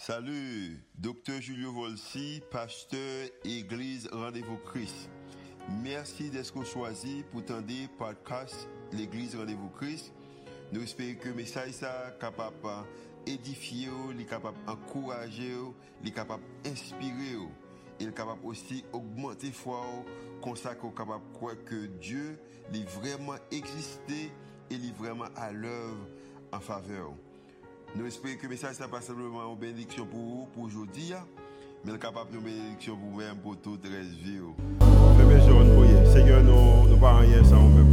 Salut, docteur Julio Volsi, pasteur Église Rendez-vous Christ. Merci d'être choisi pour tendre podcast l'Église Rendez-vous Christ. Nous espérons que le message est capable d'édifier, capable d'encourager, capable d'inspirer, et capable aussi d'augmenter foi, comme ça qu'on capable de croire que Dieu est vraiment existé et est vraiment à l'œuvre en faveur. Nous espérons que le message n'est pas simplement une bénédiction pour vous, pour aujourd'hui, mais capable de bénédiction pour vous-même, pour toute la vie. Jean, nous Seigneur, nous ne pas rien sans nous-mêmes.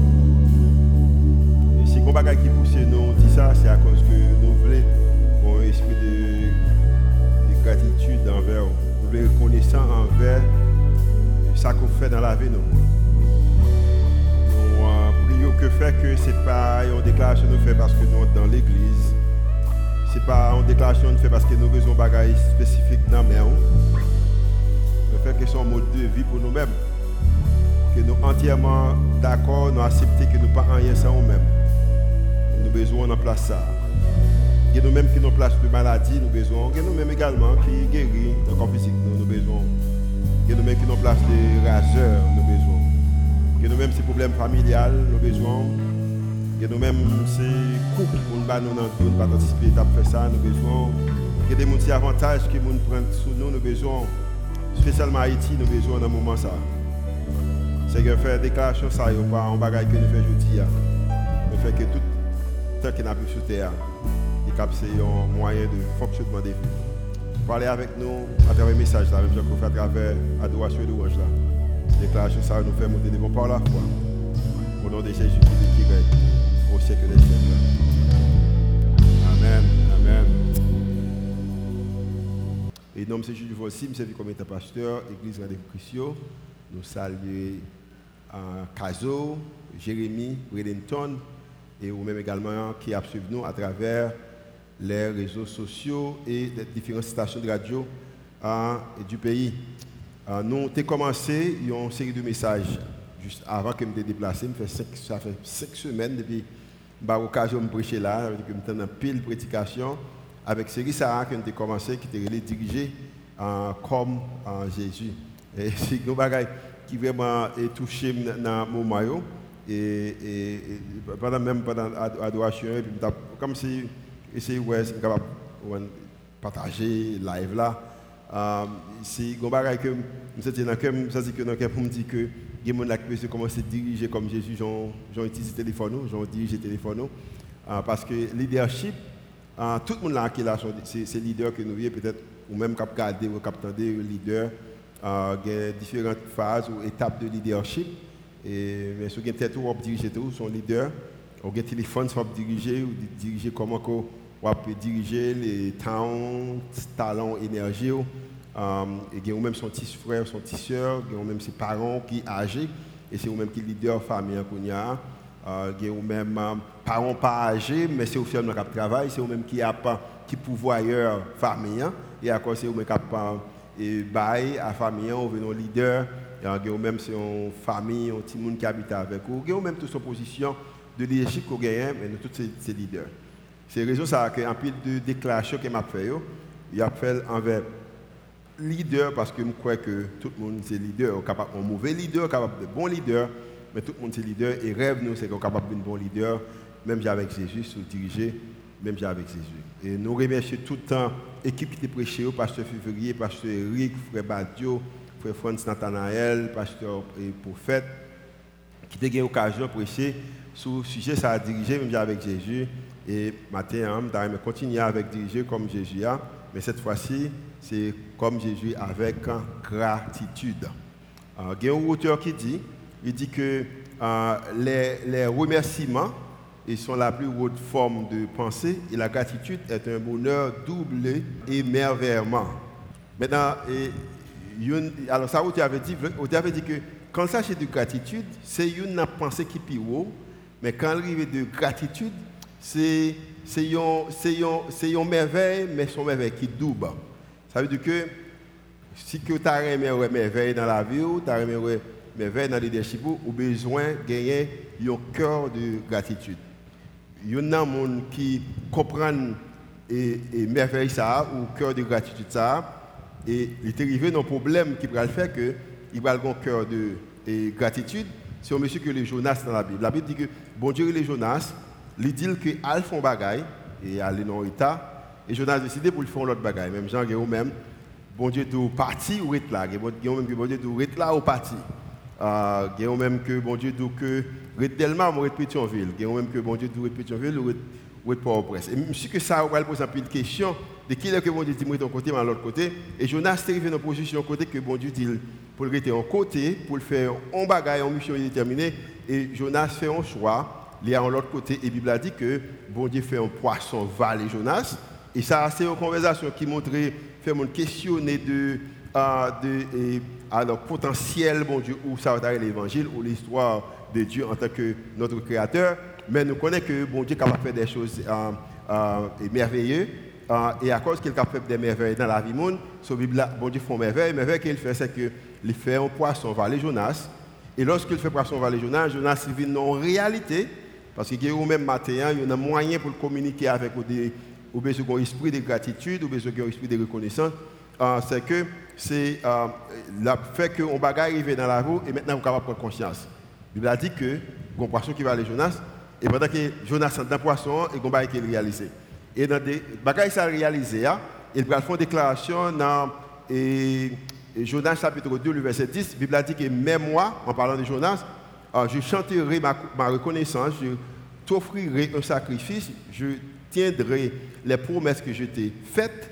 Si ne qui pousse nous dit ça, c'est à cause que nous voulons un esprit de, de gratitude envers vous. Nous voulons reconnaissant envers ça qu'on fait dans la vie. Nous, nous euh, prions que faire que ce n'est pas une déclaration que nous faisons parce que nous sommes dans l'église. Ce n'est pas une déclaration que nous faisons parce que nous avons des bagages spécifiques dans la Nous faisons que c'est un mode de vie pour nous-mêmes. Que nous entièrement d'accord, nous acceptons que nous pas rien sans nous-mêmes. Nous avons besoin de place ça. A nous-mêmes qui nous place de maladie, nous besoin. Il y a nous-mêmes également qui guérit dans le corps physique, nous avons besoin. A nous-mêmes qui nous place de raseurs, nous avons besoin. A nous-mêmes ces problèmes familiales, a nous-mêmes ces couples pour nous nous pas participer à faire ça, nous besoin. Il y a des petits avantages que nous prenons sous nous, nous besoin. Spécialement Haïti, nous besoin dans ce moment ça. Seigneur, faire déclaration ça, a pas un bagage que nous faisons aujourd'hui. Nous faisons que tout temps qu'il n'a plus sur terre, c'est un moyen de fonctionnement des vies. Parlez avec nous à travers le message, là, même si on fait à travers l'adoration et louange. Déclaration ça nous fait monter bons par la foi. Au nom de Jésus qui règne au siècle des siècles. Amen. Amen. Et nom de Jésus voici, je suis comme pasteur, Église Rendez-vous Christian. Nous saluons à Caso, Jérémy, Redenton et vous-même également qui suivi nous à travers les réseaux sociaux et les différentes stations de radio uh, du pays. Uh, nous avons commencé une série de messages juste avant que je me déplace. Ça fait cinq semaines depuis que l'occasion de prêcher là, suis en pile prédication avec série Sarah nous avons commencé, qui était dirigée uh, comme Jésus. Et c'est une chose qui vraiment est touché dans mon maillot. Et, pendant même pendant l'adoration, comme si essayer ouais, capable de partager live là. Euh, c'est un bagage que je cœur, ça dit que me que les gens qui commencer à diriger comme Jésus, j'ai utilisé le téléphone, j'ai dirigé le téléphone. Euh, parce que leadership, euh, tout le monde qui est là, c'est leader que nous voyons peut-être, ou même cap garder ou cap le leader. Euh, il y a différentes phases ou étapes de leadership. Et, mais si vous avez peut-être diriger tout, son leader, ou un téléphone, soit diriger, ou diriger comment on peut diriger les talents, talents, énergie. Um, et y a même son petit frère, son petit soeur, y a même ses parents qui sont âgés, et c'est vous-même qui leader famille qu'on a. Euh, il y a même euh, parents pas âgés, mais c'est final qui travail, c'est vous-même qui a qui pouvoireur famille, et à quoi c'est vous-même qui et bail à famille, on veut leader, a même c'est une famille, un petit qui habite avec il y a même toute son position de leadership qu'on gagne, mais nous tous ces leaders. C'est raison ça que en de déclaration que m'a fait il a fait envers leader parce que je crois que tout le monde c'est leader, un mauvais leader, capable de bon leader, mais tout le monde c'est leader et rêve nous c'est qu'on capable de bon leader, même avec Jésus, sous diriger, même avec Jésus. Et nous remercions tout le temps l'équipe qui était prêché, pasteur Février, pasteur Eric, frère Badio, frère Franz Nathanaël, pasteur et prophète, qui ont eu l'occasion de prêcher sur le sujet ça a dirigé même avec Jésus. Et matin, on hein, continuer avec diriger comme Jésus a, mais cette fois-ci, c'est comme Jésus avec gratitude. Euh, il y a un auteur qui dit, il dit que euh, les, remerciements ils sont la plus haute forme de pensée et la gratitude est un bonheur doublé et merveilleusement. Maintenant, alors ça, tu avait dit, que quand ça c'est de gratitude, c'est une pensée qui est mais quand il arrive de gratitude, c'est une merveille, mais une merveille qui double. Ça veut dire que si tu as une merveille dans la vie, tu as une merveille dans le leadership, as besoin de gagner un cœur de gratitude. Il y a des gens qui comprennent et, et merveille ça, ou cœur de gratitude ça, et il est arrivé dans problème qui va le faire que il va avoir un cœur de gratitude. C'est un monsieur que les Jonas dans la Bible. La Bible dit que bon Dieu les Jonas, il dit que al font bagaille et aller dans l'état et Jonas a décidé pour le faire l'autre bagaille. Même Jean Guéraud même bon Dieu doit partir ou être là. Guéraud même que bon Dieu doit être là ou partir. Euh, même que bon Dieu doit que être Delma ou être Pétionville. Guéraud même que bon Dieu doit être Pétionville ou être Port-au-Prince. Et je que ça va poser une question de qui est que bon Dieu dit de ton côté, mais de l'autre côté. Et Jonas est arrivé dans une position côté que bon Dieu dit pour le rester en côté, pour le faire en bagaille, en mission déterminée. Et Jonas fait un choix, il est en l'autre côté. Et la Bible a dit que bon Dieu fait un poisson et Jonas. Et ça, c'est une conversation qui montrait, fait mon questionner de, euh, de potentiel, bon Dieu, où ça va l'évangile, ou l'histoire de Dieu en tant que notre créateur. Mais nous connaissons que bon Dieu capable de faire des choses euh, euh, merveilleuses. Et à cause qu'il est capable des merveilles dans la vie monde, ce Bible bon Dieu fait merveille. merveille qu'il fait, c'est qu'il fait un poisson valet Jonas. Et lorsqu'il fait poisson valet Jonas, Jonas vit en réalité, parce a même matin, il y a un moyen pour communiquer avec des ou besoin d'un esprit de gratitude, ou besoin d'un esprit de reconnaissance. Euh, c'est que c'est euh, le fait qu'on bagaille arriver dans la roue et maintenant on est capable de prendre conscience. Il a dit que un poisson qui va aller Jonas, et pendant que Jonas est dans le poisson, et qu'on va réaliser. Et dans des bagages ça réalisé, il va faire une déclaration dans Jonas chapitre 2, le verset 10. La Bible a dit que même moi, en parlant de Jonas, euh, je chanterai ma, ma reconnaissance, je t'offrirai un sacrifice, je tiendrai les promesses que je t'ai faites.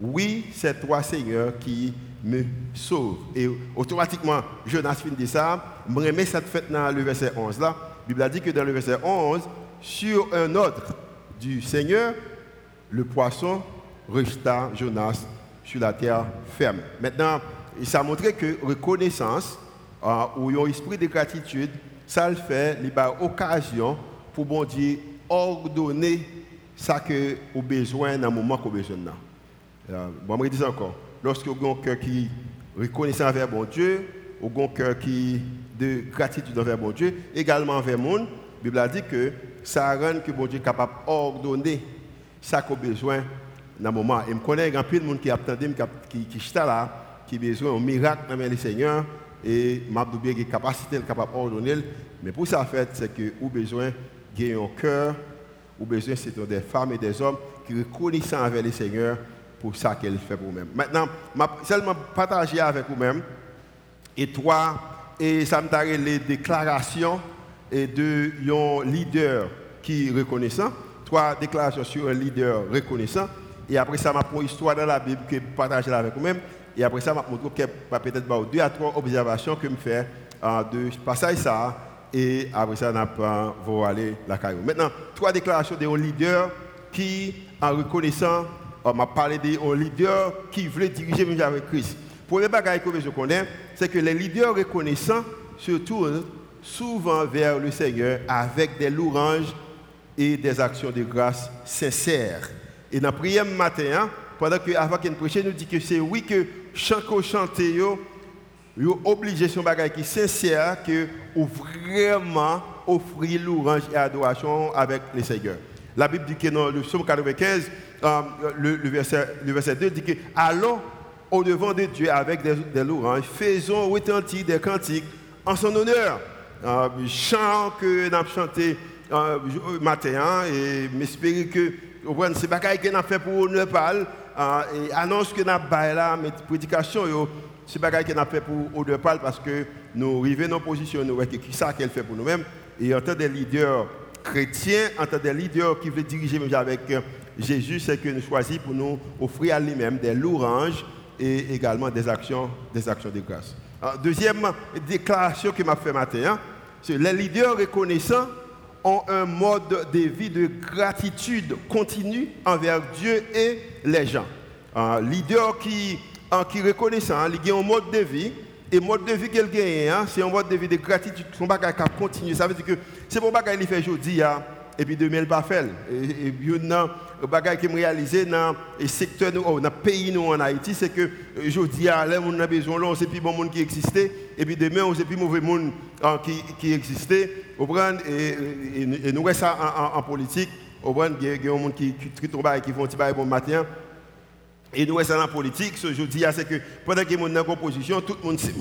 Oui, c'est toi, Seigneur, qui me sauve. Et automatiquement, Jonas finit ça. Je remets cette fête dans le verset 11 là. La Bible a dit que dans le verset 11, sur un autre du Seigneur, le poisson resta Jonas sur la terre ferme. Maintenant, ça a montré que reconnaissance euh, ou un esprit de gratitude, ça le fait, il y a occasion pour bon Dieu ordonner ça que au besoin dans le moment qu'on a besoin. Euh, bon, je dis encore, lorsque vous avez un cœur qui reconnaissant envers bon Dieu, ou un cœur qui de gratitude envers bon Dieu, également envers le monde, la Bible a dit que ça rend que bon Dieu est capable d'ordonner ça qu'on a besoin dans le moment. Et je connais un peu de monde qui attendait, qui, qui, là, qui a besoin d'un miracle dans le Seigneur, et m'a bien qui capacité capable d'ordonner. Mais pour ça, fait, c'est que vous besoin de un cœur, ou besoin c'est des femmes et des hommes qui reconnaissent avec le Seigneur pour ça qu'elle fait pour vous-même. Maintenant, je seulement partager avec vous-même, et toi, et ça me les déclarations de un leader qui est reconnaissant, trois déclarations sur un leader reconnaissant, et après ça, m'a une histoire dans la Bible que je partage avec vous-même, et après ça, je montre peut-être deux à trois observations que je fais euh, de passage ça, et après ça, on va aller la caillou. Maintenant, trois déclarations d'un leader qui, en reconnaissant, on m'a parlé d'un leader qui voulait diriger même avec Christ. Pour les bagages que je connais, c'est que les leaders reconnaissants se tournent souvent vers le Seigneur avec des louanges et des actions de grâce sincères. Et dans la prière matin, hein, pendant que avant qu'il prêche, nous dit que c'est oui que chaque chanter yo, yo obligé son bagage qui sincère que ou vraiment offrir louange et adoration avec le Seigneur. La Bible dit que dans le psaume 95, euh, le, verset, le verset 2 dit que allons au devant de Dieu avec des, des louanges, faisons retentir des cantiques en son honneur. Euh, chant que nous avons chanté euh, matin hein, et m'espérer que c'est pas que nous avons fait pour parler euh, et annonce que nous avons fait mais prédication, c'est pas nous avons fait pour nous parler parce que nous arrivons dans position, nous voyons qui ça qu'elle fait pour nous-mêmes. Et en tant que leaders chrétiens, en tant que leaders qui veulent diriger avec euh, Jésus, c'est que nous choisissons pour nous offrir à lui-même des louanges et également des actions, des actions de grâce. deuxième déclaration que m'a fait matin, hein, c'est les leaders reconnaissants ont un mode de vie de gratitude continue envers Dieu et les gens. Un leader qui, qui reconnaissant, il a un mode de vie, et le mode de vie qu'il gagne, hein, c'est un mode de vie de gratitude, son bagage qui continue. Ça veut dire que c'est mon bagage qu'il fait aujourd'hui, hein, et puis demain il va faire. Et, puis le bagage qui me réalisé dans le secteur, oh, dans le pays nous en Haïti, c'est que aujourd'hui, on a besoin, là, c'est plus bon monde qui existait, et puis demain, on sait plus mauvais monde hein, qui, qui existait. Et, nous ça en, politique. Y a des gens qui qui font un petit bon matin. Et nous, c'est dans la politique, ce que je dis, c'est que pendant que nous dans la position, tout le monde s'est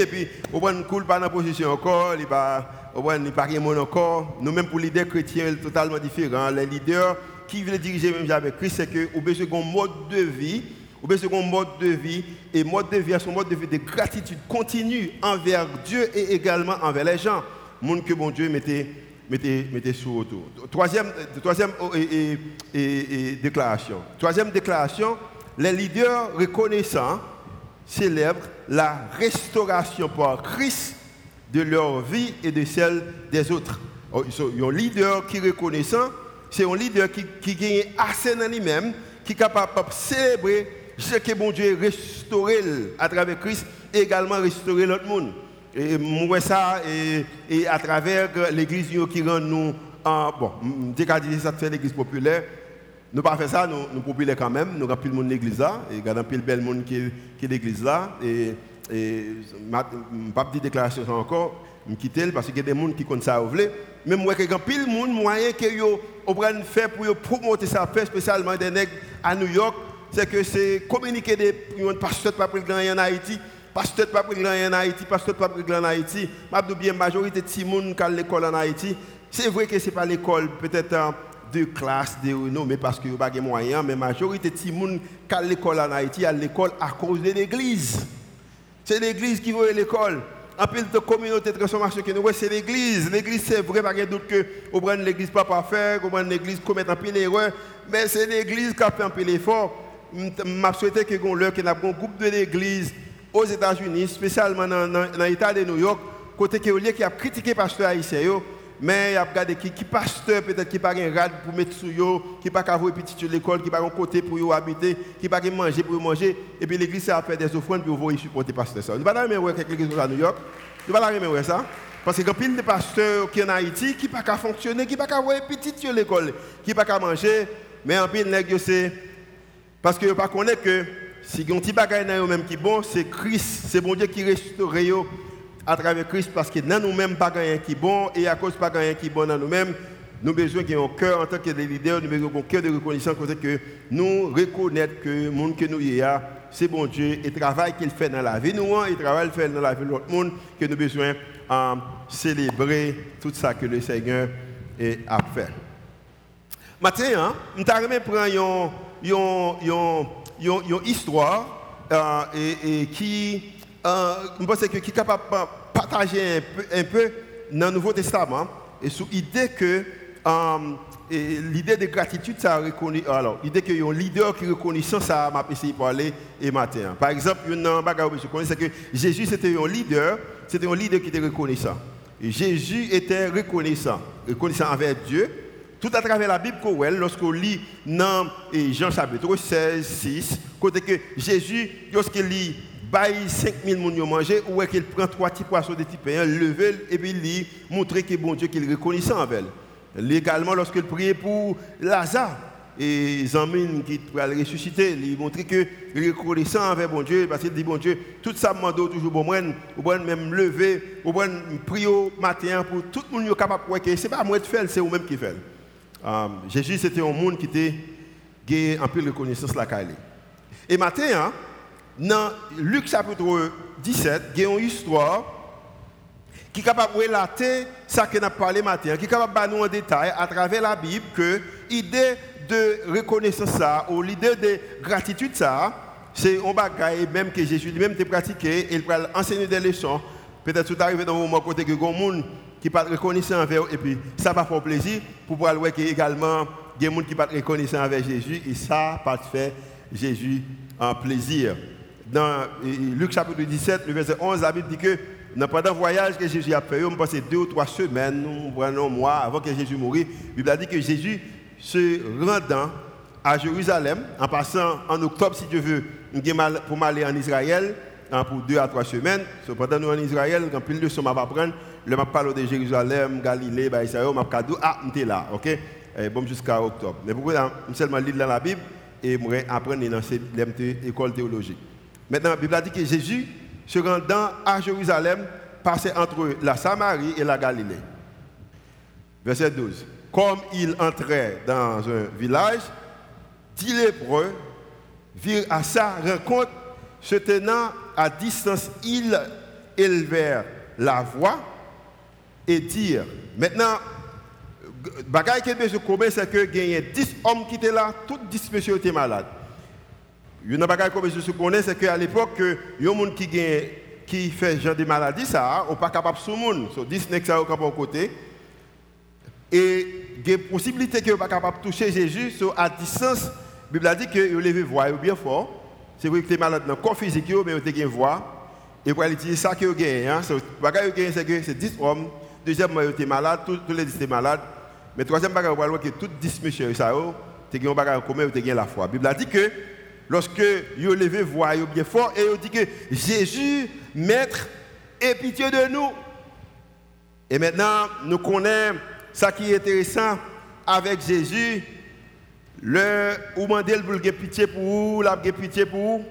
et puis, au moins, coule pas dans la encore, il pas, au moins, il pas encore. Nous-mêmes, pour les leaders chrétiens, totalement différents. Les leaders qui veulent diriger même avec Christ, c'est que, ou bien, un mode de vie, ou bien, un mode de vie, et mode de vie, c'est un mode de vie de gratitude continue envers Dieu et également envers les gens. Monde que bon Dieu mettait, sous autour. Troisième, troisième déclaration. Troisième déclaration, les leaders reconnaissants célèbrent la restauration par Christ de leur vie et de celle des autres. Oh, un leader qui est reconnaissant, c'est un leader qui, qui gagne assez dans lui-même, qui est capable de célébrer ce que bon Dieu restauré à travers Christ et également restaurer l'autre monde. Et ça, et, à travers l'église qui rend nous, en, bon, dès ça fait l'église populaire, nous pas fait ça, nous, nous populaires quand même, nous avons plus de monde l'église là, et nous avons plus de bel monde qui est l'église là, et, et pas de déclaration encore, je quitte parce qu'il y a des gens qui connaissent ça Mais moi, il y a plus de monde moyen que prennent faire pour promouvoir ça, spécialement des nègres à New York, c'est que c'est communiquer des pasteurs pas pris en Haïti, pasteur pas pris en Haïti, pasteur pas pris en Haïti. Je bien majorité de gens qui à l'école en Haïti. C'est vrai que ce n'est pas l'école peut-être de classe, de mais parce que n'y a pas de moyens, mais la majorité de gens qui à l'école en Haïti, à l'école à cause de l'église. C'est l'église qui veut l'école. En plus de communauté de transformation que nous c'est l'église. L'église, c'est vrai, pas de doute que on prend l'église pas pour faire, on prend l'église commettre un peu d'erreurs, mais c'est l'église qui a fait un peu l'effort. Je souhaite que nous avons un groupe de l'église aux États-Unis, spécialement dans l'État de New York, côté qui a critiqué le pasteur haïtien mais il y a regardé qui, qui pasteur peut-être qui pas un pour mettre sur eux, qui pas qu'à petit sur l'école, qui pas un côté pour y habiter, qui pas manger pour manger et puis l'église a fait des offrandes pour vous supporter pasteur ça. Nous pas la même quelque l'église à New York. Nous pas la même ça. Parce que pile de pasteurs qui en Haïti qui pas fonctionner, qui pas qu'à voir petit sur l'école, qui pas manger, mais en pile nèg c'est parce que pas connaître que si un petit bagage même qui bon, c'est Christ, c'est bon Dieu qui restaure à travers Christ parce que dans nous-mêmes, pas rien qui est bon et à cause pas rien qui est bon dans nous-mêmes, nous avons besoin d'un cœur en tant que leader, nous avons besoin d'un cœur de reconnaissance que nous reconnaissons que le monde que nous sommes, c'est bon Dieu et le travail qu'il fait dans la vie nous et le travail qu'il fait dans la vie de l'autre monde que nous avons besoin de célébrer tout ça que le Seigneur a fait. Maintenant, nous allons prendre une histoire euh, qui euh, je pense que qui est capable de partager un peu, dans le Nouveau Testament et sur l'idée que euh, l'idée de gratitude, ça reconnaît. Alors, l'idée qu'il y a un leader qui reconnaît ça, m'a essayé de parler et matin. Par exemple, une que je connais, c'est que Jésus c'était un leader, c'était un leader qui était reconnaissant. Et Jésus était reconnaissant, reconnaissant envers Dieu. Tout à travers la Bible, lorsqu'on lit dans Jean chapitre 16, 6, côté que Jésus, lorsqu'il lit bail 5000 personnes manger ou est qu'il prend trois petits poissons de petits pains, lever et puis lui montrer que bon Dieu qu'il reconnaissant avec elle. Légalement lorsqu'il priait pour Lazare et Zamine qui va le ressusciter, il montrer que il reconnaissant avec bon Dieu parce qu'il dit bon Dieu, tout ça demande toujours bon moi, ou bon même lever, ou bon prier au matin pour tout le monde capable de que c'est pas moi de faire, c'est vous même qui fait. Um, Jésus c'était un monde qui était un peu de reconnaissance la Et matin hein, dans Luc chapitre 17, il y a une histoire qui est capable de relater ce que nous avons parlé matin, qui est capable de nous en détail à travers la Bible que l'idée de reconnaissance ça, ou l'idée de gratitude ça, c'est un bagage même que Jésus lui-même a pratiqué il va enseigner des leçons. Peut-être tout arrivé dans un moment côté que les gens qui pas reconnaissant envers et puis ça va faire plaisir pour pouvoir voir également des gens qui pas reconnaissant avec Jésus et ça pas fait Jésus en plaisir dans Luc chapitre 17, le verset 11, la Bible dit que pendant le voyage que Jésus a fait, on passé deux ou trois semaines, un mois avant que Jésus mourisse, la Bible a dit que Jésus se rendant à Jérusalem, en passant en octobre, si Dieu veut, pour aller en Israël, hein, pour deux à trois semaines. Cependant, nous en Israël, quand plus de leçons m'a apprendre, le m'a parlé de Jérusalem, Galilée, bah, Israël, m'a cadeau, ah, là, ok? Et bon, jusqu'à octobre. Mais pourquoi, seulement lire dans la Bible et apprendre dans l'école théologique. Maintenant, la Bible a dit que Jésus, se rendant à Jérusalem, passait entre la Samarie et la Galilée. Verset 12. comme il entrait dans un village, dix lépreux virent à sa rencontre, se tenant à distance, ils élevèrent la voix et dirent. Maintenant, bagaille que je connais, c'est que il y a 10 hommes qui étaient là, tous 10 messieurs étaient malades. Une bagaille que je connais, c'est qu'à l'époque, il y a des gens qui, qui fait genre de maladie, ça, on pas capable de se monde. So, 10 nègres ça au côté. Et il y a possibilité que vous pas capable de toucher Jésus so, à distance. La Bible a dit que vous levez voix bien fort. C'est vrai que malade dans le corps physique, mais vous avez voix. Et pour aller dire ça que vous gagnez. Hein. So, bagaille que c'est que c'est 10 hommes. Deuxièmement, vous êtes malade, tous, les 10 étaient malades. Mais troisième bagaille, vous voyez que tous 10 messieurs, ça, avez un bagage en la foi. Bible a dit que lorsque vous levez voix bien fort, et vous dit que Jésus, maître, aie pitié de nous. Et maintenant, nous connaissons ça qui est intéressant avec Jésus. Le, ou demandez pour pitié pour vous, la pitié pour vous.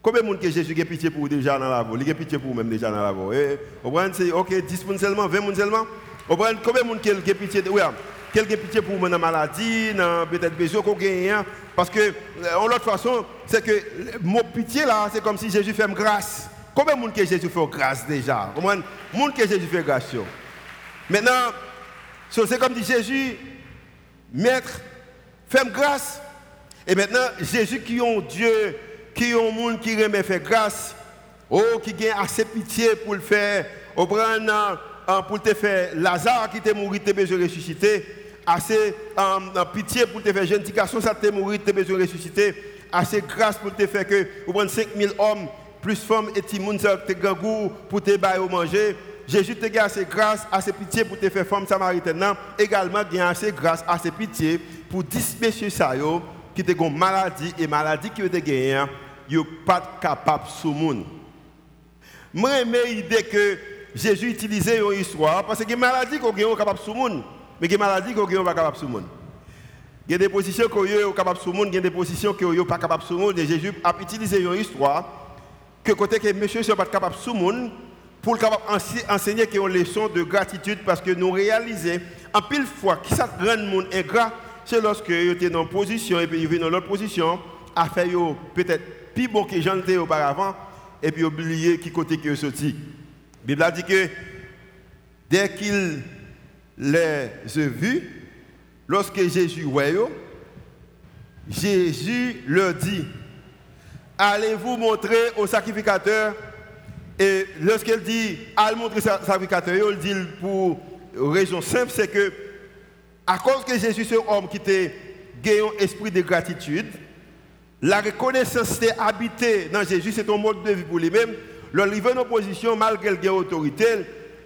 Combien de monde que Jésus a pitié pour vous déjà dans la vie Il a pitié pour vous même déjà dans la vie. Eh, vous c'est OK, 10 personnes seulement, 20 personnes seulement. Vous combien de monde qui a pitié de vous Quelle pitié pour vous dans la maladie, peut-être besoin qu'on gagne hein? Parce que, euh, en l'autre façon, c'est que mon pitié là, c'est comme si Jésus fait grâce. Combien de monde que Jésus fait grâce déjà? Combien de monde que Jésus fait grâce Maintenant, c'est comme dit Jésus, maître, fais grâce. Et maintenant, Jésus qui est Dieu, qui est un monde qui remet faire grâce, oh, qui a assez pitié pour le faire, au pour te faire Lazare qui t'est mort, t'es besoin de ressusciter, assez pitié pour te faire jeune ça t'est mort, t'es besoin de ressusciter, assez grâce pour te faire que, vous prenez 5000 hommes, plus femmes et Timoun, te gangou pour te bailler au manger. Jésus te a assez grâce, assez pitié pour te faire femme samaritaine. Également, il a assez grâce, assez pitié pour 10 messieurs qui ont une maladie et maladie qui ont gagné, ils ne sont pas capables de ce monde. Moi, j'aime l'idée que Jésus utilisait une histoire parce que les maladies qu'on sont capables de ce monde, mais les maladies qu'on sont pas capables de monde. Il y a des positions qu'on ce monde, il y a des positions qu'on sont pas capables de monde. Et Jésus a utilisé une histoire que côté que les messieurs ne pas capables de monde pour enseigner qu'ils ont une leçon de gratitude parce que nous réalisons en pile fois qui ça rend le monde ingrat, c'est lorsque ils étaient dans une position et puis ils viennent dans l'autre position à faire peut-être plus bon que j'en étais auparavant et puis oublier qui côté sont sortis. La Bible a dit que dès qu'ils les vus, lorsque Jésus voyait, Jésus leur dit, allez-vous montrer au sacrificateur et lorsqu'elle dit, à montrer sa sacrificateur, elle dit pour raison simple, c'est que, à cause que Jésus, un homme qui était un esprit de gratitude, la reconnaissance était habitée dans Jésus, c'est un mode de vie pour lui-même. Lorsqu'il en opposition, malgré le autorité,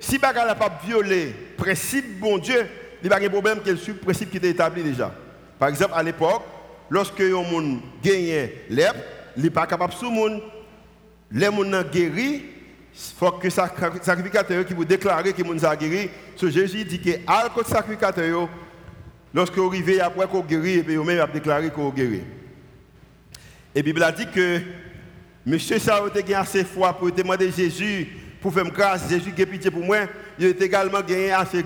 si il n'a pas violé le principe bon Dieu, il n'y a pas de problème qu'il suit le principe qui était établi déjà. Par exemple, à l'époque, lorsque un gagnait l'herbe, il n'est pas capable de monde. Les gens guéri, il faut que le sacrificateur qui vous déclare que vous a guéri, ce Jésus dit que le sacrificateur, lorsque vous arrivez après qu'on guérit, et puis vous même déclaré qu'on guérit. Et la Bible a dit que Monsieur ça a assez foi pour demander Jésus pour faire grâce, Jésus qui pitié pour moi, il a également gagné assez,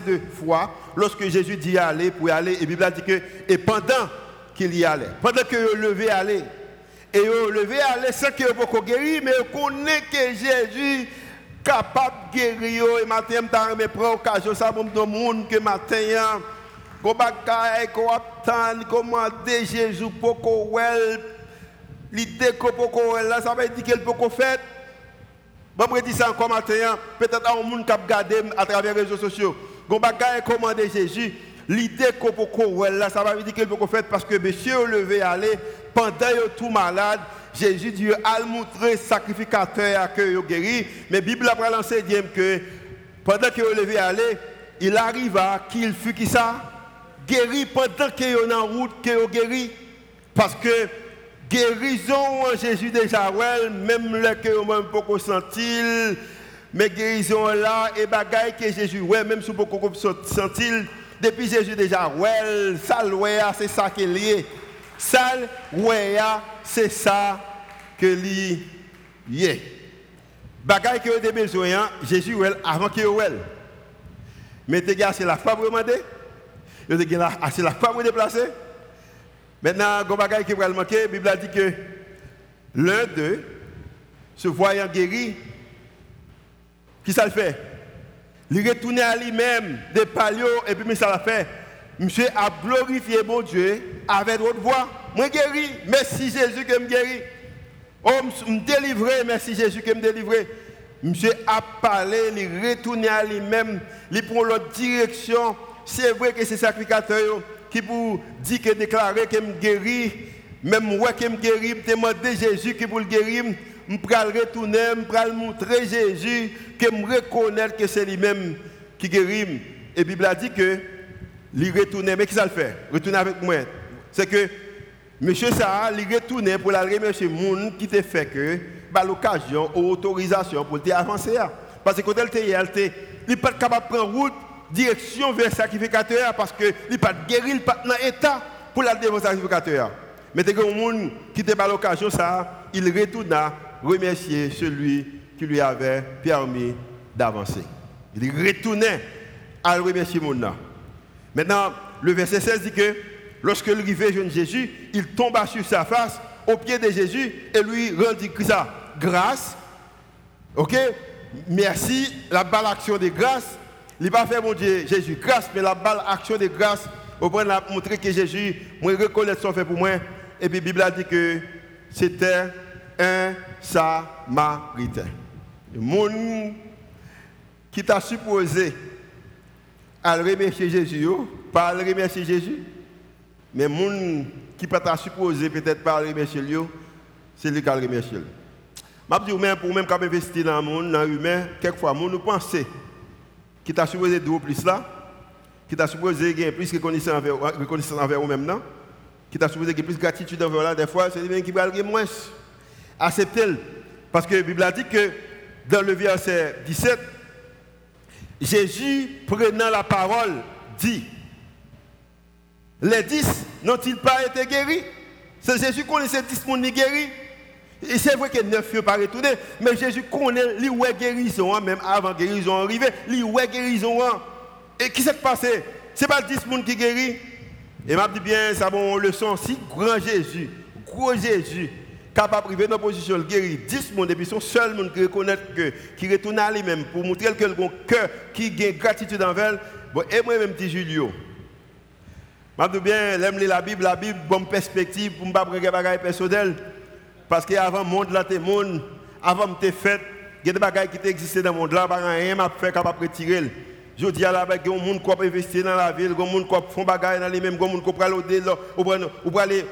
de foi lorsque Jésus dit aller pour aller. Et la Bible a dit que, et pendant qu'il y allait, pendant que levé aller, et vous à l'aise sans que vous guérir, mais vous connaissez que Jésus est capable de guérir. Et matin, je prendre l'occasion ça pour monde que matin, ko bagay ko attend commander Jésus pour qu'on l'idée qu'on là ça veut dire qu'elle peut qu'on bon me dire ça encore matin peut-être un monde qui a regardé à travers les réseaux sociaux ko bagay commander Jésus l'idée que qu'on là ça veut dire qu'elle peut fait parce que monsieur levé aller pendant que tout malade, Jésus dit a montré sacrificateur que vous guéri. Mais la Bible a l'enseigner que pendant que levé aller, il arriva qu'il fut qui ça? Guéri pendant que en route que guéri. Parce que guérison Jésus déjà ouais, même le que vous même pas senti mais guérison là et bagaille que Jésus ouais même si vous pas senti depuis Jésus déjà ouais ça c'est ça qui est lié. Sal, c'est ça que est. Bagaille que vous avez besoin, Jésus avant que vous Mais tu as assez la demander. Tu as assez la pour déplacer. Maintenant, il y a qui va manquer. La Bible a dit que l'un d'eux, se voyant guéri, qui ça le fait? Il retourne à lui-même des palios et puis ça l'a fait. Monsieur a glorifié mon Dieu avec votre voix. Moi guéri, merci Jésus qui me guérit. Oh, me délivré, merci Jésus qui me délivré. Monsieur a parlé, il retourne à lui-même, il prend l'autre direction. C'est vrai que c'est sacrificateur qui pour dire que déclarer qu'il me guérit, même moi qui me guérit, demander Jésus qui pour le guérir, je vais retourner, je vais montrer Jésus, que je reconnaître que c'est lui-même qui guérit. Et la Bible a dit que il retourne, mais qui ça le fait? Retourner avec moi. C'est que Monsieur Sarah, il retourne pour la remercier gens qui t'a fait que, bah, l'occasion ou autorisation pour avancer. Parce que quand elle était, il n'est pas capable de prendre route, direction vers le sacrificateur parce qu'il n'est pas guéri, il pas dans l'état pour la devant le sacrificateur. Mais dès que le qui l'occasion, ça, il retourne remercier celui qui lui avait permis d'avancer. Il retournait à remercier mon. Maintenant, le verset 16 dit que lorsque il arrivait jeune Jésus, il tomba sur sa face au pied de Jésus et lui rendit ça grâce. Ok? Merci, la balle action de grâce. Il pas fait mon Dieu Jésus grâce, mais la balle action de grâce. Au point de montrer que Jésus, moi reconnaître son fait pour moi. Et puis la Bible a dit que c'était un samaritain. Monde qui t'a supposé à remercier Jésus, pas à remercier Jésus, mais monde qui t'a supposé peut-être pas à remercier lui, c'est lui qui a remercié. Je dis pour même quand investir dans le monde, dans l'humain, quelquefois, nous pensons qui t'a supposé de plus là, qui t'a supposé gagner plus de reconnaissance envers, vous-même, qui t'a supposé gagner plus de gratitude envers là, des fois, c'est lui qui va gagner moins acceptez-le. Parce que la Bible a dit que dans le verset 17, Jésus, prenant la parole, dit Les dix n'ont-ils pas été guéris? C'est Jésus qui connaissait dix personnes guéris. Et c'est vrai que neuf ne pas retourner, mais Jésus connaît les guérison, hein, même avant guérison arrivée, les guérison. Hein. Et qui s'est passé? Ce n'est pas dix personnes qui guérit? Et m'a dit bien, ça bon leçon, si grand Jésus, gros Jésus, capable de priver nos positions, guérir 10 monde et puis son seul monde qui reconnaît que, qui retourne à lui-même pour montrer que le cœur qui gagne gratitude envers bon, et moi-même, petit Julio. Je dis bien, j'aime la Bible, la Bible, bonne perspective pour ne pas prendre des bagages personnels. Parce qu'avant le monde, là, monde, avant de fait, il y a des bagages qui existaient dans le monde, là, rien m'a fait capable de retirer. Je dis à la base, il y a des gens qui investir dans la ville, des gens qui font des choses dans les mêmes, il y a des gens qui aller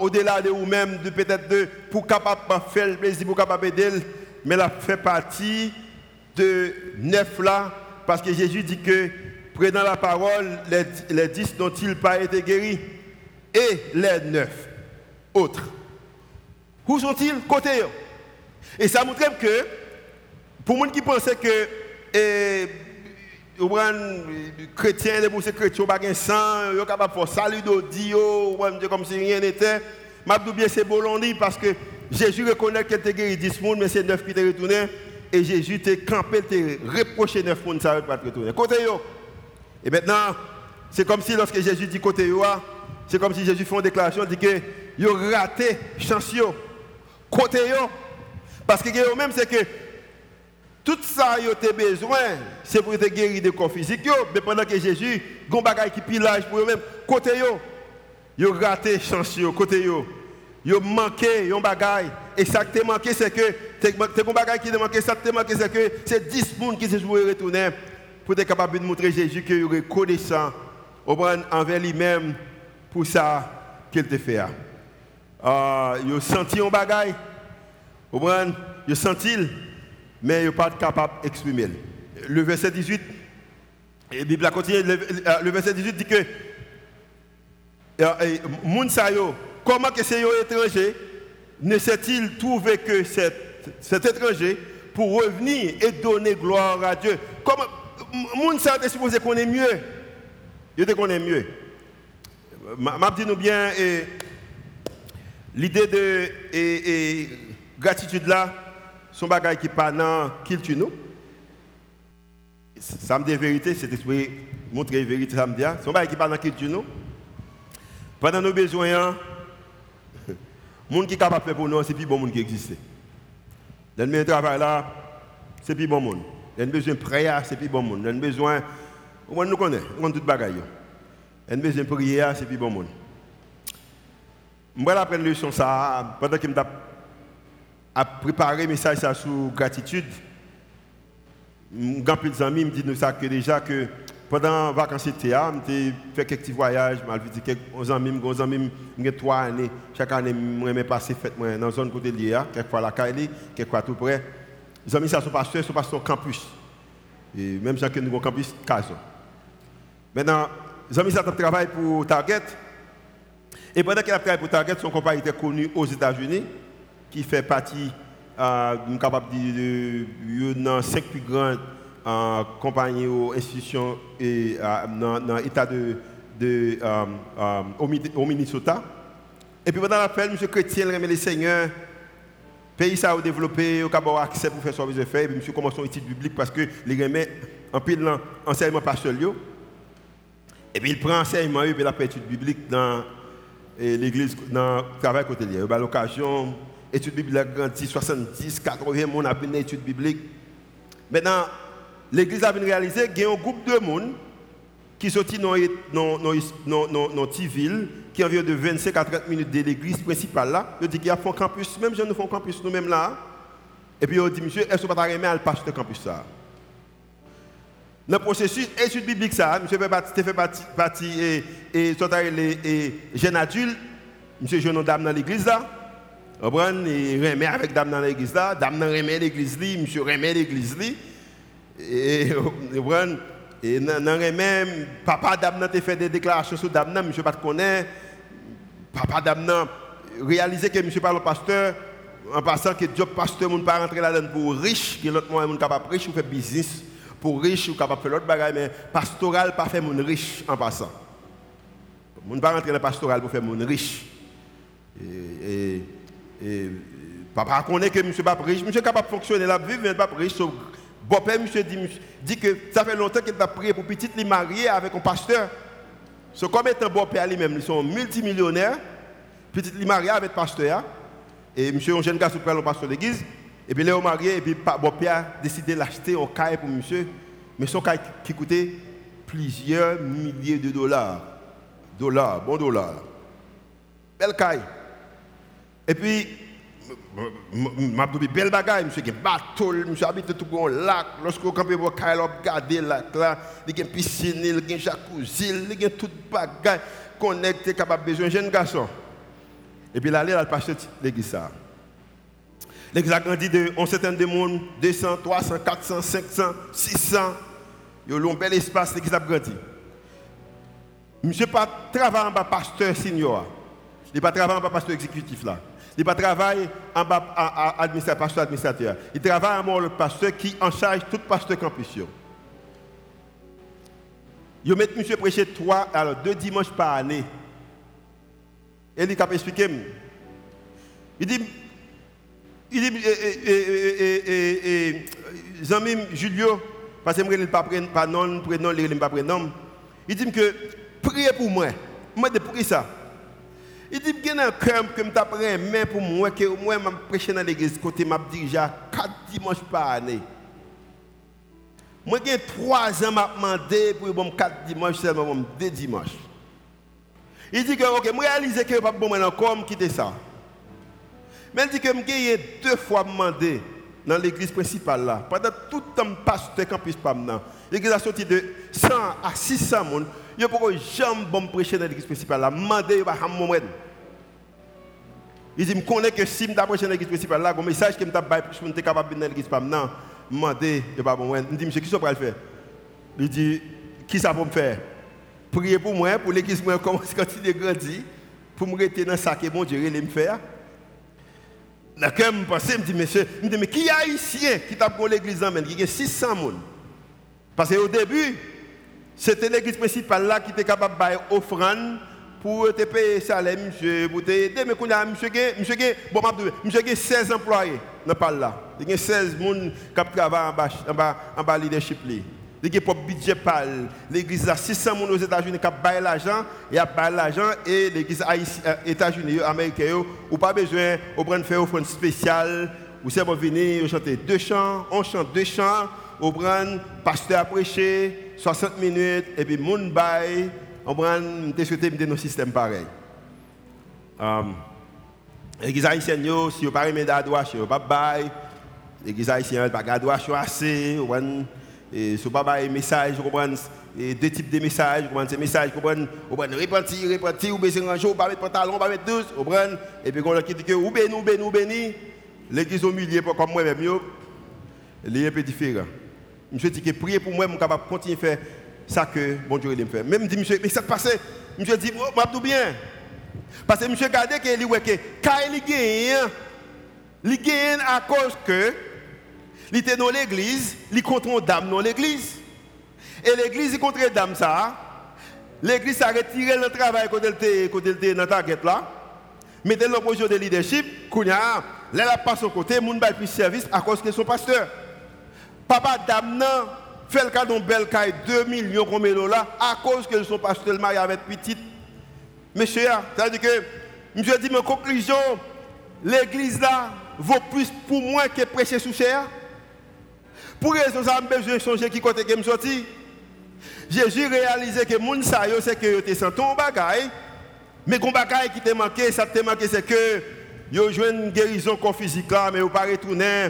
au-delà de vous-même, peut-être de, pour capable faire le plaisir, pour capable aider. Mais elle fait partie de neuf là, parce que Jésus dit que, prenant la parole, les dix n'ont-ils pas été guéris? Et les neuf autres. Où sont-ils? Côté. Et ça montre que, pour les gens qui pensaient que et vous chrétien, les chrétiens, chrétiens, pas de sang, ils sont capables de faire salut d'audio, comme si rien n'était. Je bien c'est Bolondi parce que Jésus reconnaît qu'il était guéri 10 personnes, mais c'est 9 qui étaient retournés. Et Jésus t'a campé, t'a reproché 9 personnes, ça ne pas retourner. Côté yo. Et maintenant, c'est comme si lorsque Jésus dit côté yo, c'est comme si Jésus fait une déclaration, dit que yo raté chance. Côté yo. Parce que même c'est que tout ça, il a besoin, c'est pour te guérir de corps physique. Mais pendant que Jésus, il y a qui pilage pour eux-mêmes, côté yo, yo raté chance yo, côté yo. Yo manqué yon bagay et ça qui manqué c'est que te bon bagay qui te manqué ça te manqué c'est que c'est 10 personnes qui se jouent retourner pour être capable de montrer Jésus que yo reconnaissant envers lui-même pour ça qu'il te fait. Ah, yo senti yon bagay. Yo senti mais il n'est pas capable d'exprimer. Le verset 18, la Bible continue, le, euh, le, verset 18 dit que euh, Mounsayo, comment que c'est étranger ne s'est-il trouvé que cet, étranger pour revenir et donner gloire à Dieu? Comment Mounsayo est supposé qu'on est mieux? Il te connaît mieux. M'a dit nous bien l'idée de gratitude là son bagage qui pas dans qui nous. Ça me dit vérité, c'est montrer vérité, ça me dit. C'est un qui parle dans culture nous. Pendant nos besoins, le monde qui est capable de faire pour nous, c'est plus bon monde qui existe. Le travail là, c'est plus bon monde. Le besoin de prière, c'est plus bon monde. Le besoin, on nous connaît, on connaît tout bagaille. Le besoin de prière, c'est plus bon monde. Vais apprendre une leçon ça pendant que je a préparé un message sur gratitude. Quand plus amis me disent ça que déjà que pendant les vacances j'ai fait quelques petits voyages, j'ai fait quelques amis, j'ai amis, trois années. Chaque année, je passer fête dans la zone côté de quelquefois à la Kaili, quelquefois tout près. Les amis, ça sont pasteurs, sont pasteurs campus. Et même si nous avons campus, Caso. Maintenant, les amis, ça travaillent pour Target. Et pendant qu'il a travaillé pour Target, son compagnie était connu aux États-Unis qui fait partie, euh, capable de cinq plus grandes euh, compagnies ou institutions euh, dans, l'État de, euh, au, Minnesota. Et puis pendant l'appel, M. Chrétien remet les seigneurs. Pays ça a développé, au avoir accès pour faire service de fait. Et puis commence son étude biblique parce que les remet en pile l'enseignement pastoral. Et puis il prend enseignement et il a fait étude biblique dans l'église, dans le travail côté Il a l'occasion études bibliques grandi, 70, 80 mon a une étude biblique. Maintenant, l'église a réalisé qu'il y a un groupe de monde qui sortit dans une petite ville qui environ de 25 à 30 minutes de l'église principale là. Il dit qu'il y a un campus, même si nous font campus nous-mêmes là. Et puis il dit, monsieur, est-ce que vous pas aimer à passer campus ça le processus étude biblique ça, monsieur fait partie, fait et, et, et, jeune adulte, monsieur jeune dame dans l'église là. Vous il remet avec dame dans l'église là, dame dans remet l'église là, monsieur remet l'église là. Et et dans remet, papa dame n'a fait des déclarations sur dame, monsieur pas connaît. Papa dame n'a réalisé que monsieur parle pasteur en passant que job pasteur mon pas rentrer là-dedans pour riche, que l'autre moyen capable riche ou faire business pour riche ou capable faire l'autre bagaille mais pastoral pas faire mon riche en passant. Mon pas rentrer dans pastoral pour faire mon riche. et et papa connaît que monsieur pas riche, monsieur capable de fonctionner la vie, mais pas riche. Bon père monsieur dit, que ça fait longtemps qu'il a prié pour petite les marier avec un pasteur. So, comme étant bon père lui-même, ils sont multimillionnaires. Petite les marié avec un pasteur. Et monsieur un jeune garçon prend le pasteur d'église. Et puis il est marié et puis bon père a décidé d'acheter un caille pour monsieur. Mais son caille qui coûtait plusieurs milliers de dollars. Dollars, bon dollars. Belle caille. Et puis, m'a dit belle bagaille, monsieur qui bateau, monsieur habite tout un lac, lorsque vous campez pour Kyle regarder lac là, il y a une piscine, il y a un jacuzzi, il y a tout bagaille connecté capable besoin jeune garçon. Et puis là, il a passé l'église ça. L'église a grandi de un certain de monde, 200, 300, 400, 500, 600. Il y a un bel espace, l'église a grandi. Monsieur pas travailler en bas pasteur senior. Il pas travailler en bas pasteur exécutif là. Il ne travaille en bas administrateur, pasteur administrateur. Il travaille en le pasteur qui en charge tout pasteur campus. Il met monsieur prêcher trois, alors deux dimanches par année. Et il a expliqué. Il dit, il dit, Jean-Mi Julio, parce que je ne pas pas non, prénom, je ne pas prénom. Il dit que priez pour moi. Moi, de prier ça. Il dit que un cœur que je t'apprends main pour moi que moi je prêcher dans l'église côté m'a déjà quatre dimanches par année. Moi j'ai trois ans m'a demandé pour bon quatre dimanches seulement bon deux dimanches. Il dit que OK, moi réaliser que pas bon encore quitter ça. Mais il dit que j'ai deux fois demandé dans l'église principale là pendant tout le temps pasteur campus pas maintenant. L'église a sorti de 100 à 600 personnes il ne peut jamais bon prêcher dans l'église principale. Là, mandé va à Il dit, je connais que si je prêcher dans l'église principale, là, le message que je vais pour être capable de dans l'église principale, non, mandé, il pas bon. Il dit, monsieur, qui ça pour le faire Il dit, qui ça pour me faire Priez pour moi, pour l'église, moi, commence à continuer à grandir, pour me rester dans sac et bon Dieu, me faire. Je me monsieur, mais qui est haïtien qui t'a pour l'église en Il y a 600 personnes. Parce qu'au début, c'était l'église principale qui était capable de faire offrande pour te payer salaire, monsieur, pour te aider. Mais quand monsieur, monsieur, bon, monsieur, 16 employés dans là. Il y a 16 personnes qui travaillent en bas, en leadership. Il a propre budget l'église a 600 personnes aux États-Unis qui ont l'argent, et a l'argent et l'église euh, États-Unis, pas besoin de prendre faire offrande spéciale, ou c'est pour venir chanter deux chants, on chante deux chants, on prend pasteur à prêcher 60 minutes et puis moun bail, on prend nos systèmes pareil. Um, l'église haïtienne si vous pas aimé d'adouache, vous pas bail, l'église haïtienne pas d'adouache assez, et ce pas un message, comprenez deux types de messages, comprenez ces messages, vous comprenez repentir, repentir, ou baisser un jour, pas mettre pantalon, pas mettre douce, comprenez, et puis quand on dit que ou béni, ou ou l'église au milieu, comme moi-même, il est un peu différent. Je dis que prier pour moi, je suis capable de continuer à faire ça que bon Dieu me fait. Même dit, monsieur, mais ça passe, monsieur dit, oh, bien. Parce que monsieur regardez que il gagne, il à cause que il était dans l'église, il contre une dame dans l'église. Et l'église, il contre dame ça. L'église a retiré le travail quand elle était dans ta guette là. Mettez l'opposition de leadership, Kounia, là, elle passe au côté, les gens plus service à cause que son pasteur. Papa dame fait le cas d'un bel cas 2 millions de dollars à cause que son pasteur marié avec petite. Monsieur, c'est-à-dire que, je dis, ma conclusion, l'église là vaut plus pour moi que prêcher sous cher. Pour raison ça, j'ai besoin de changer qui côté que me sorti. Jésus réalisé que moun sa c'est que tu sans ton bagay, mais ton bagay qui t'a manqué, ça t'a manqué c'est que yo une guérison physique là, mais vous pas retourner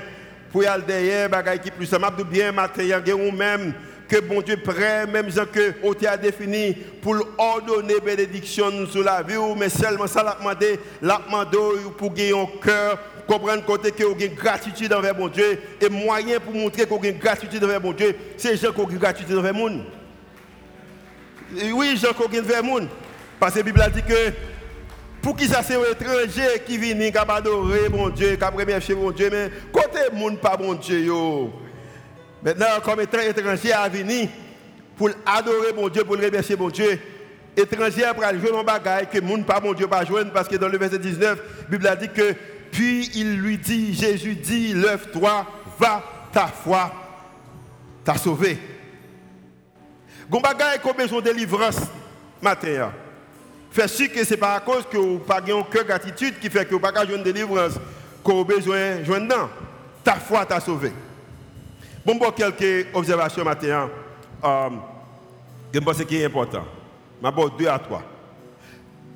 pour y aller derrière bagay qui plus ça m'a bien matériel ou même que bon Dieu prêt, même gens que on a défini pour ordonner bénédiction sur la vie, mais seulement ça l'a demandé, l'a demandé pour gagner un cœur comprendre côté que vous avez gratitude envers mon Dieu et moyen pour montrer que vous avez gratitude envers mon Dieu, c'est gens qui ont gratitude envers monde. Oui, gens qui ont envers monde. Parce que la Bible dit que pour qui ça c'est un étranger qui vient qui adorer mon Dieu, qui a chez mon Dieu, mais côté monde pas mon Dieu. Yo. Maintenant, comme étranger à venir pour adorer mon Dieu, pour remercier mon Dieu, étranger après jouer mon bagage que monde pas mon Dieu pas jouer parce que dans le verset 19, la Bible a dit que puis il lui dit, Jésus dit, lève-toi, va, ta foi t'a sauvé. Gombaga est besoin de délivrance matin. Fait sûr que ce n'est pas à cause que vous n'avez pas cœur gratitude qui fait que vous n'avez pas de délivrance que vous avez besoin de joindre Ta foi t'a sauvé. Bon, bon, quelques observations matin. Euh, je pense qui est important. Je vais deux à trois.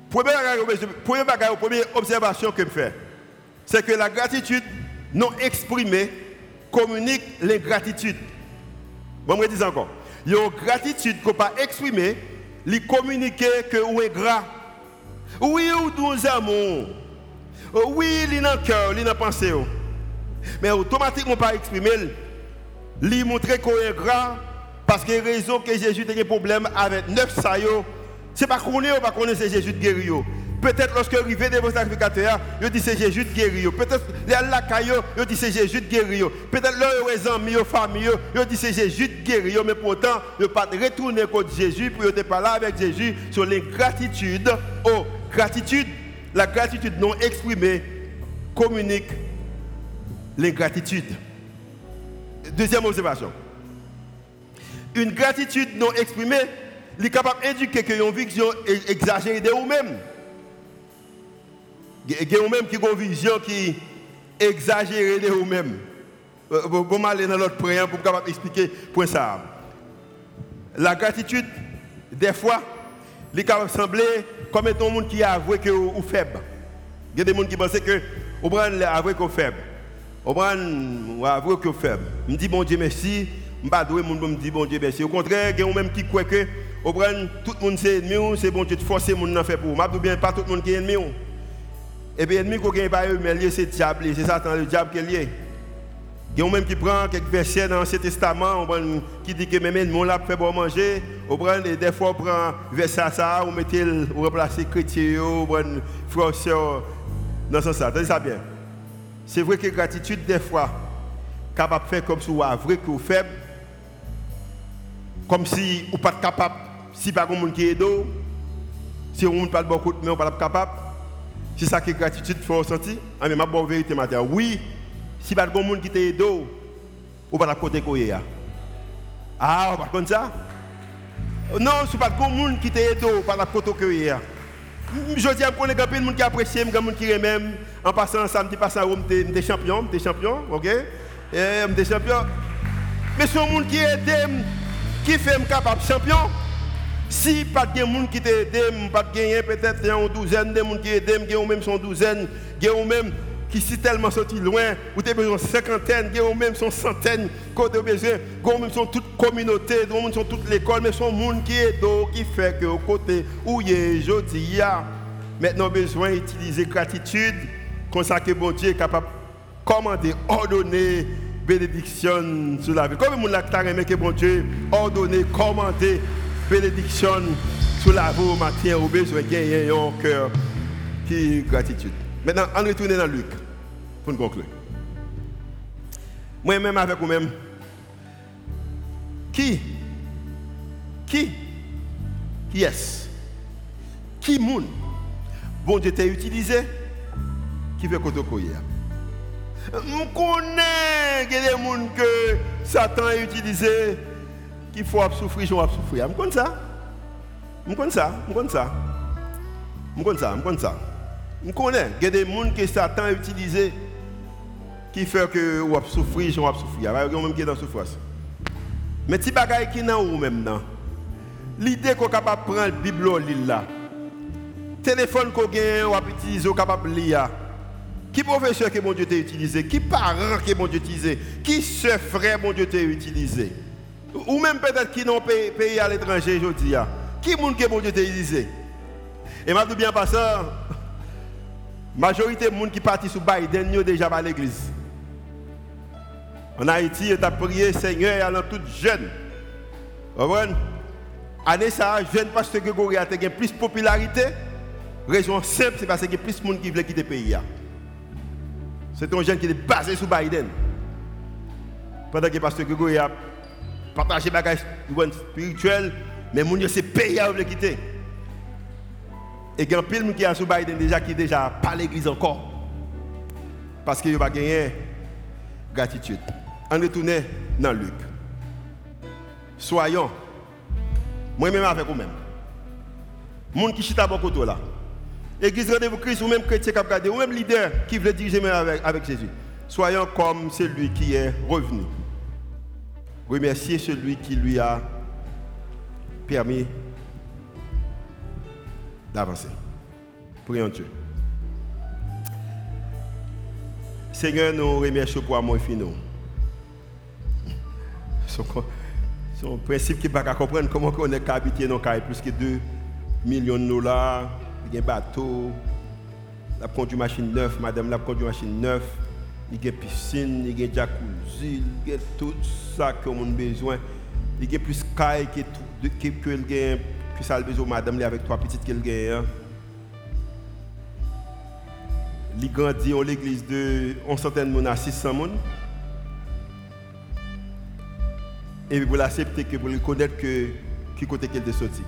Première, première observation que je fais c'est que la gratitude non exprimée communique l'ingratitude. Bon, je dis encore. Il y a gratitude qu'on pas exprimée, lui communiquer que vous êtes gras. Oui, ou nous amour. Oui, il est dans le cœur, il est dans la pensée. Mais automatiquement pas exprimé, lui montrer qu'on est gras parce que raison que Jésus a des problèmes avec neuf saillots, ce n'est pas qu'on est ou pas qu'on Jésus de guérir. Peut-être lorsque arrivé devant sacrificateur, il dit c'est Jésus de guérir. Peut-être la caillou, il dit c'est Jésus de guérir. Peut-être les amis, les familles, il dit c'est Jésus de guérir. Mais pourtant, il ne pas retourner contre Jésus pour te parler avec Jésus sur l'ingratitude. Oh, gratitude, la gratitude non exprimée communique l'ingratitude. Deuxième observation. Une gratitude non exprimée est capable d'indiquer a une vision exagérée de vous-même. Il y a même qui ont une vision qui exagérée de vous-même. Comment aller dans l'autre prière pour capable expliquer point ça. La gratitude, des fois, il peut sembler comme un monde qui a avoué que vous faible. Il y a des gens qui pensent que vous avoué que vous faible. Vous avoué que vous faible. Je dis bon Dieu merci. Je ne pas doué mon me dit bon Dieu merci. Au contraire, il y a même qui croit que tout le monde c'est ennemi, c'est bon Dieu de forcer mon faire pour. Je bien pas tout le monde qui est ennemi. Et puis l'ennemi qui pas eux, mais c'est le diable, c'est Satan, le diable qui est lié. Il y a même qui prend quelques versets dans l'Ancien Testament qui dit que même on l'a fait pour manger. On prend des fois on prend verset ça, on met on remplace chrétien, on prend frère dans ce sens. ça bien. C'est vrai que gratitude des fois capable de faire comme si vous vrai que vous faible. Comme si vous pas capable, si pas quelqu'un qui est d'eau, si vous pas beaucoup, mais vous pas capable. C'est ça que gratitude fait ressentir. Ah, mais ma bonne vérité matin. Oui, si pas de monde qui t'aide, ou pas la côté quoi Ah, par contre ça? Non, ce n'est pas le monde qui t'a aidé par la photo que hier. Je dis à connaître un monde qui apprécie, un monde qui même en passant samedi passant où j'étais champion, j'étais champion, OK? Et j'étais champion. Mais un monde qui aide qui fait me capable champion? Si pas de monde qui t'aide, pas de gagner peut-être une douzaine de monde qui aide, ou même son douzaine, ou même qui si tellement sorti loin, ou tu besoin cinquantaine, ou même son centaine, a besoin, ou même son toute communauté, ou même son toute l'école, mais son monde qui est qui fait que au côté où il est aujourd'hui, maintenant besoin d'utiliser gratitude, comme ça que bon Dieu est capable de commander, ordonner, bénédiction sur la vie. Comme le monde qui que bon Dieu ordonner, commander, bénédiction sur la vie au matin, au besoin gagner un cœur qui gratitude. Maintenant, on retourne dans Luc pour nous conclure. Moi-même avec vous-même, qui Qui Qui est-ce? Qui moun? Bon Dieu t'a utilisé Qui veut qu'on te Je connais qu'il y a des gens que Satan a utilisé qui faut souffrir, je vais souffrir. Je connais ça? Je connais ça? Je connais ça? Je connais ça? Je connais ça? Je connais. Des gens que Satan a utilisé qui fait que souffrir, je vais souffrir. Il y a même qui est dans souffrance. Mais si qui dans ou même L'idée qu'on capable prendre la Bible là. Téléphone qu'on gagne, on utiliser, on capable lire. Qui professeur que mon Dieu t'a utilisé? Qui parent que mon Dieu t'a utilisé? Qui ce frère mon Dieu t'a utilisé? Ou même peut-être qui n'ont payé à l'étranger aujourd'hui. Qui monde que mon Dieu t'a utilisé? Et m'a bien passé. Majorité des gens qui partent sur Biden sont déjà à l'église. En Haïti, ils ont prié Seigneur allant tout jeune. Vous comprenez? Année ça, jeune pasteur Grégory a plus de popularité. Raison simple, c'est parce qu'il y a plus de monde qui veut quitter le pays. C'est un jeune qui est basé sur Biden. Pendant que le pasteur Grégory a partagé des bagages spirituels, mais les gens c'est pays à quitter. Et il y a un pile qui a sur Biden déjà qui déjà pas l'église encore. Parce qu'il n'a pas gratitude. On retourne dans Luc. Soyons, moi-même avec vous-même. Monde qui chita beaucoup là. Église rendez-vous Christ ou même chrétien qui a ou même leader qui veut diriger avec, avec Jésus. Soyons comme celui qui est revenu. Remerciez celui qui lui a permis d'avancer. Prions Dieu. Seigneur, nous remercions pour amour infini. C'est un principe qui ne pas comprendre comment on est habité dans le plus que 2 millions de dollars, il y a un bateau, la conduit machine neuve, madame la conduit machine neuve, il y a piscine, il y a jacuzzi, il y a tout ça que a besoin. Il y a plus de caille que, que, que, que, puis ça besoin madame avec trois petites qu'elle gagne. Il grandit en l'église de on centaine de à 600 personnes. Et pour l'accepter que pour le connaître que qui côté qu'elle est sorti.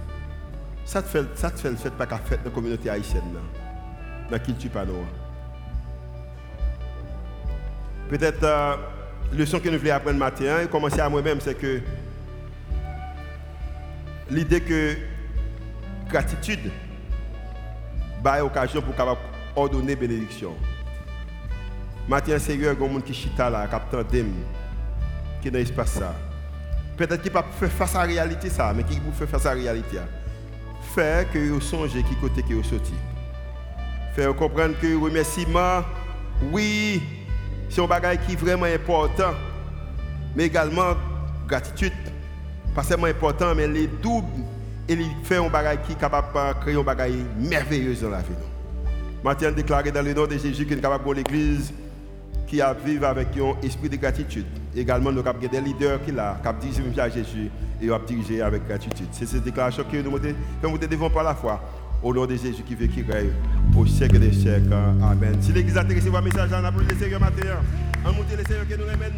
Ça te fait ça te fait le fait pas qu'à dans la communauté haïtienne dans la culture. Peut-être euh, leçon que nous voulons apprendre matin et commencer à moi-même c'est que l'idée que gratitude, bah, occasion pour capable ordonner bénédiction. Matin, Seigneur, il y a qui chita là, qui qui dans l'espace ça. Peut-être qu'il pas faire face à la réalité ça, mais qui peut faire face à la réalité. Faire que vous songez qui côté que vous sorti. Faire comprendre que remerciement, oui, c'est un bagage qui est vraiment important, mais également gratitude, pas seulement important, mais les doubles et il fait un bagage qui est capable de créer un bagage merveilleux dans la vie. Matin déclaré dans le nom de Jésus qu'il est capable de l'église qui a vivre avec un esprit de gratitude. Également, nous avons des leaders qui là, qui dirigé à Jésus et ont dirigé avec gratitude. C'est cette déclaration que nous faisons devant par la foi. Au nom de Jésus qui veut qui règne au siècle des siècles. Amen. Si l'église a intéressé votre message, on a le Seigneur matin. On monte le Seigneur qui nous ramène.